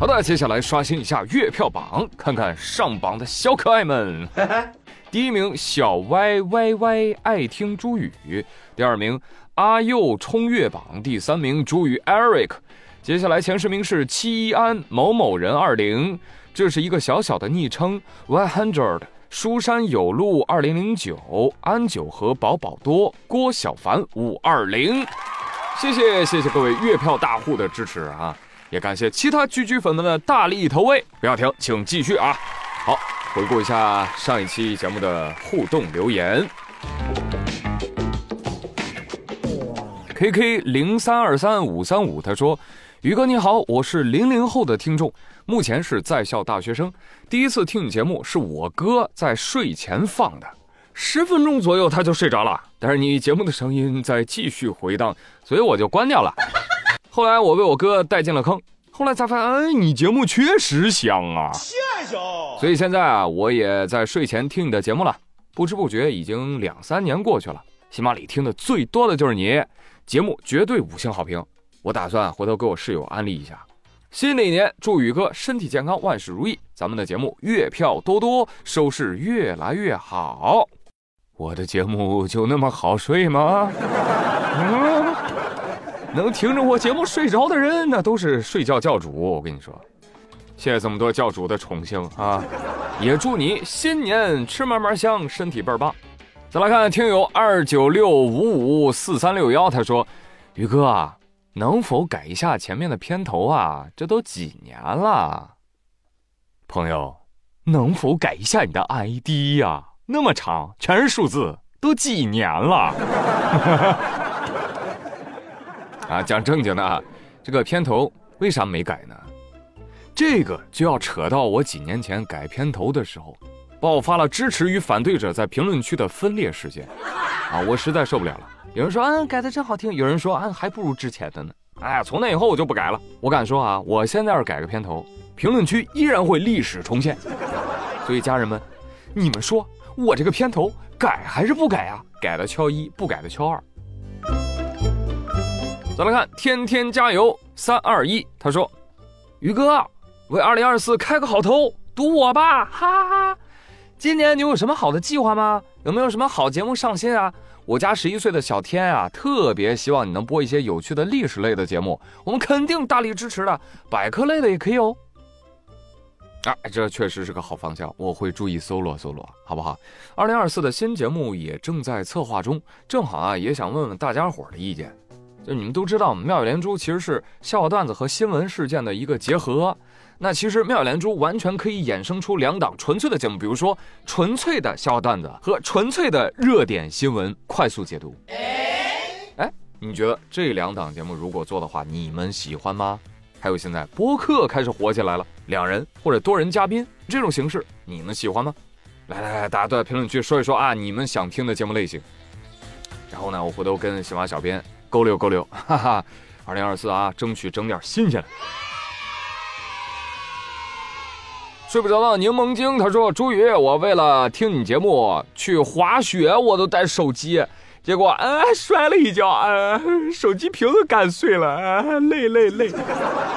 好的，接下来刷新一下月票榜，看看上榜的小可爱们。第一名小歪歪歪爱听朱宇，第二名阿佑冲月榜，第三名朱宇 Eric。接下来前十名是七一安某某人二零，这是一个小小的昵称。One Hundred 书山有路二零零九安九和宝宝多郭小凡五二零，谢谢谢谢各位月票大户的支持啊！也感谢其他居居粉们的大力投喂，不要停，请继续啊！好。回顾一下上一期节目的互动留言，K K 零三二三五三五他说：“宇哥你好，我是零零后的听众，目前是在校大学生，第一次听你节目是我哥在睡前放的，十分钟左右他就睡着了，但是你节目的声音在继续回荡，所以我就关掉了。后来我被我哥带进了坑。”后来才发现，哎，你节目确实香啊！谢谢。所以现在啊，我也在睡前听你的节目了。不知不觉已经两三年过去了，喜马里听的最多的就是你，节目绝对五星好评。我打算回头给我室友安利一下。新的一年，祝宇哥身体健康，万事如意。咱们的节目月票多多，收视越来越好。我的节目就那么好睡吗？能听着我节目睡着的人，那都是睡觉教主。我跟你说，谢谢这么多教主的宠幸啊！也祝你新年吃嘛嘛香，身体倍儿棒。再来看听友二九六五五四三六幺，他说：“宇哥啊，能否改一下前面的片头啊？这都几年了。”朋友，能否改一下你的 ID 呀？那么长，全是数字，都几年了。啊，讲正经的啊，这个片头为啥没改呢？这个就要扯到我几年前改片头的时候，爆发了支持与反对者在评论区的分裂事件。啊，我实在受不了了。有人说，嗯，改的真好听；有人说，啊，还不如之前的呢。哎，从那以后我就不改了。我敢说啊，我现在要是改个片头，评论区依然会历史重现。所以家人们，你们说我这个片头改还是不改啊？改的敲一，不改的敲二。再来看，天天加油三二一。他说：“宇哥，为二零二四开个好头，赌我吧！哈哈哈！今年你有什么好的计划吗？有没有什么好节目上新啊？我家十一岁的小天啊，特别希望你能播一些有趣的历史类的节目，我们肯定大力支持的。百科类的也可以哦。啊，这确实是个好方向，我会注意搜罗搜罗，好不好？二零二四的新节目也正在策划中，正好啊，也想问问大家伙的意见。”就你们都知道，妙语连珠其实是笑话段子和新闻事件的一个结合。那其实妙语连珠完全可以衍生出两档纯粹的节目，比如说纯粹的笑话段子和纯粹的热点新闻快速解读。哎，你觉得这两档节目如果做的话，你们喜欢吗？还有现在播客开始火起来了，两人或者多人嘉宾这种形式，你们喜欢吗？来来来，大家都在评论区说一说啊，你们想听的节目类型。然后呢，我回头跟喜马小编。勾溜勾溜，哈哈！二零二四啊，争取整点新鲜的。睡不着的柠檬精他说：“朱宇，我为了听你节目去滑雪，我都带手机，结果啊摔了一跤，啊手机屏都干碎了，啊累累累。”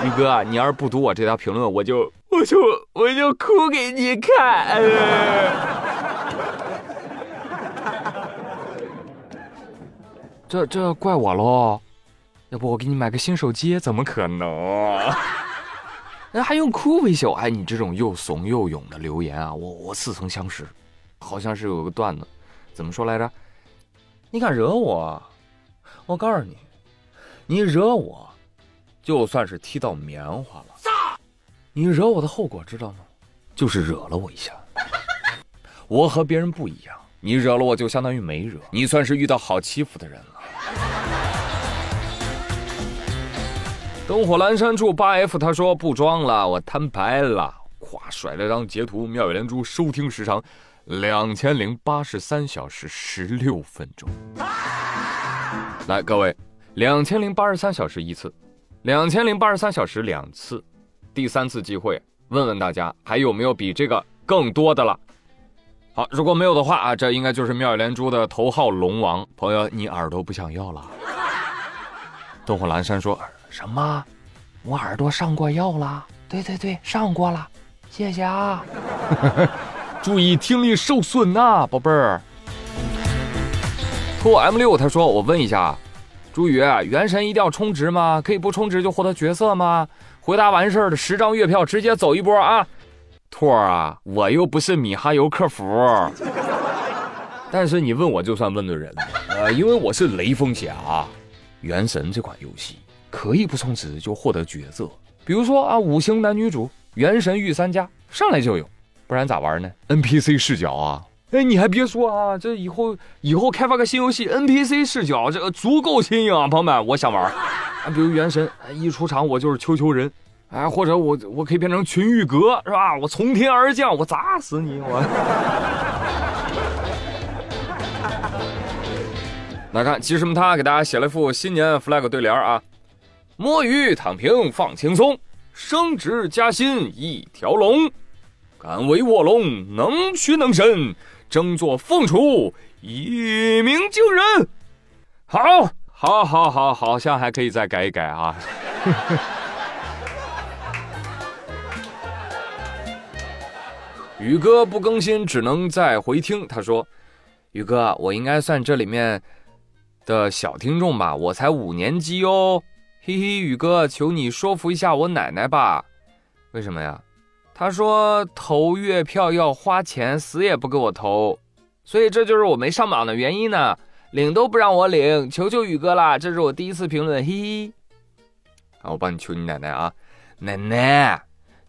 宇哥，你要是不读我这条评论，我就我就我就哭给你看。这这怪我喽，要不我给你买个新手机？怎么可能？那 还用哭维修？哎，你这种又怂又勇的留言啊，我我似曾相识，好像是有个段子，怎么说来着？你敢惹我，我告诉你，你惹我，就算是踢到棉花了。你惹我的后果知道吗？就是惹了我一下。我和别人不一样，你惹了我就相当于没惹，你算是遇到好欺负的人了。灯火阑珊处八 F，他说不装了，我摊牌了。咵，甩了张截图，妙语连珠收听时长两千零八十三小时十六分钟。来，各位，两千零八十三小时一次，两千零八十三小时两次，第三次机会，问问大家还有没有比这个更多的了？好，如果没有的话啊，这应该就是妙语连珠的头号龙王朋友，你耳朵不想要了？灯火阑珊说。什么？我耳朵上过药了？对对对，上过了，谢谢啊。注意听力受损呐，宝贝儿。兔 M 六他说：“我问一下，朱宇，元神一定要充值吗？可以不充值就获得角色吗？”回答完事儿的十张月票直接走一波啊！兔儿啊，我又不是米哈游客服，但是你问我就算问对人了，呃，因为我是雷锋侠。元神这款游戏可以不充值就获得角色。比如说啊，五星男女主、元神御三家上来就有，不然咋玩呢？NPC 视角啊！哎，你还别说啊，这以后以后开发个新游戏，NPC 视角，这个足够新颖啊，朋友们，我想玩。啊，比如元神一出场我就是丘丘人，哎，或者我我可以变成群玉阁，是吧？我从天而降，我砸死你！我。来看，其实们他给大家写了一副新年 flag 对联啊。摸鱼躺平放轻松，升职加薪一条龙，敢为卧龙能屈能伸，争做凤雏一鸣惊人。好，好，好，好，好像还可以再改一改啊。宇哥不更新，只能再回听。他说：“宇哥，我应该算这里面的小听众吧？我才五年级哦。”嘿嘿，宇哥，求你说服一下我奶奶吧。为什么呀？他说投月票要花钱，死也不给我投，所以这就是我没上榜的原因呢。领都不让我领，求求宇哥啦！这是我第一次评论，嘿嘿。啊，我帮你求你奶奶啊，奶奶，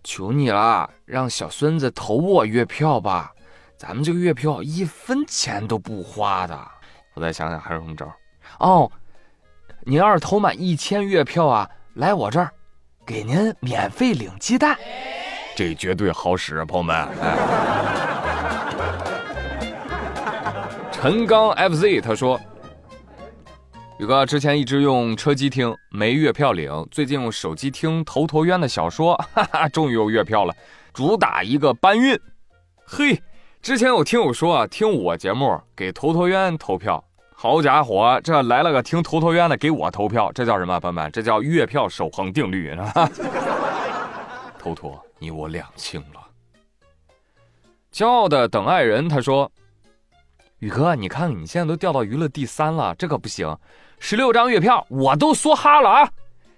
求你了，让小孙子投我月票吧。咱们这个月票一分钱都不花的。我再想想还有什么招。哦。您要是投满一千月票啊，来我这儿，给您免费领鸡蛋，这绝对好使，啊朋友们。陈刚 FZ 他说：“宇哥之前一直用车机听，没月票领，最近用手机听头陀渊的小说，哈哈，终于有月票了，主打一个搬运。嘿，之前有听友说啊，听我节目给头陀渊投票。”好家伙，这来了个听头陀渊的给我投票，这叫什么，朋友们？这叫月票守恒定律，是吧？头陀，你我两清了。骄傲的等爱人他说：“宇哥，你看你现在都掉到娱乐第三了，这可不行。十六张月票我都梭哈了啊！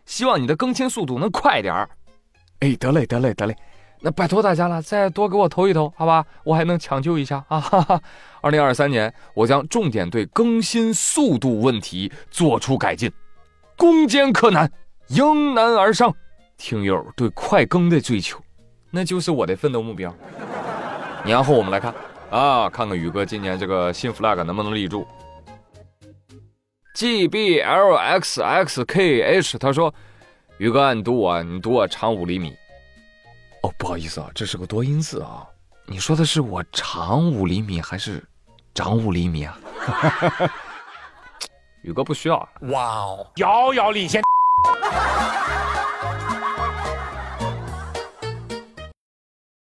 希望你的更新速度能快点儿。哎，得嘞，得嘞，得嘞。”那拜托大家了，再多给我投一投，好吧，我还能抢救一下啊！哈哈。二零二三年，我将重点对更新速度问题做出改进，攻坚克难，迎难而上。听友对快更的追求，那就是我的奋斗目标。年后我们来看啊，看看宇哥今年这个新 flag 能不能立住。G B L X X K H 他说：“宇哥，你读我，你读我长五厘米。”哦，不好意思啊，这是个多音字啊。你说的是我长五厘米还是长五厘米啊？宇哥不需要。哇哦，遥遥领先。